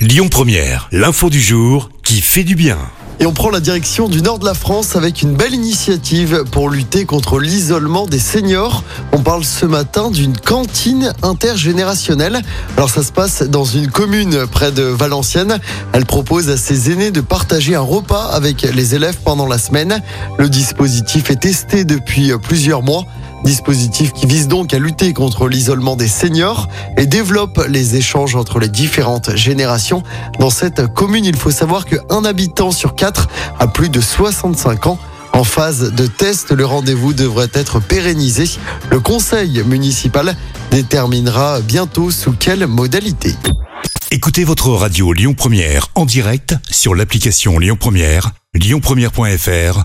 Lyon Première, l'info du jour qui fait du bien. Et on prend la direction du nord de la France avec une belle initiative pour lutter contre l'isolement des seniors. On parle ce matin d'une cantine intergénérationnelle. Alors ça se passe dans une commune près de Valenciennes. Elle propose à ses aînés de partager un repas avec les élèves pendant la semaine. Le dispositif est testé depuis plusieurs mois. Dispositif qui vise donc à lutter contre l'isolement des seniors et développe les échanges entre les différentes générations. Dans cette commune, il faut savoir qu'un habitant sur quatre a plus de 65 ans. En phase de test, le rendez-vous devrait être pérennisé. Le conseil municipal déterminera bientôt sous quelle modalité. Écoutez votre radio Lyon Première en direct sur l'application Lyon Première, lyonpremière.fr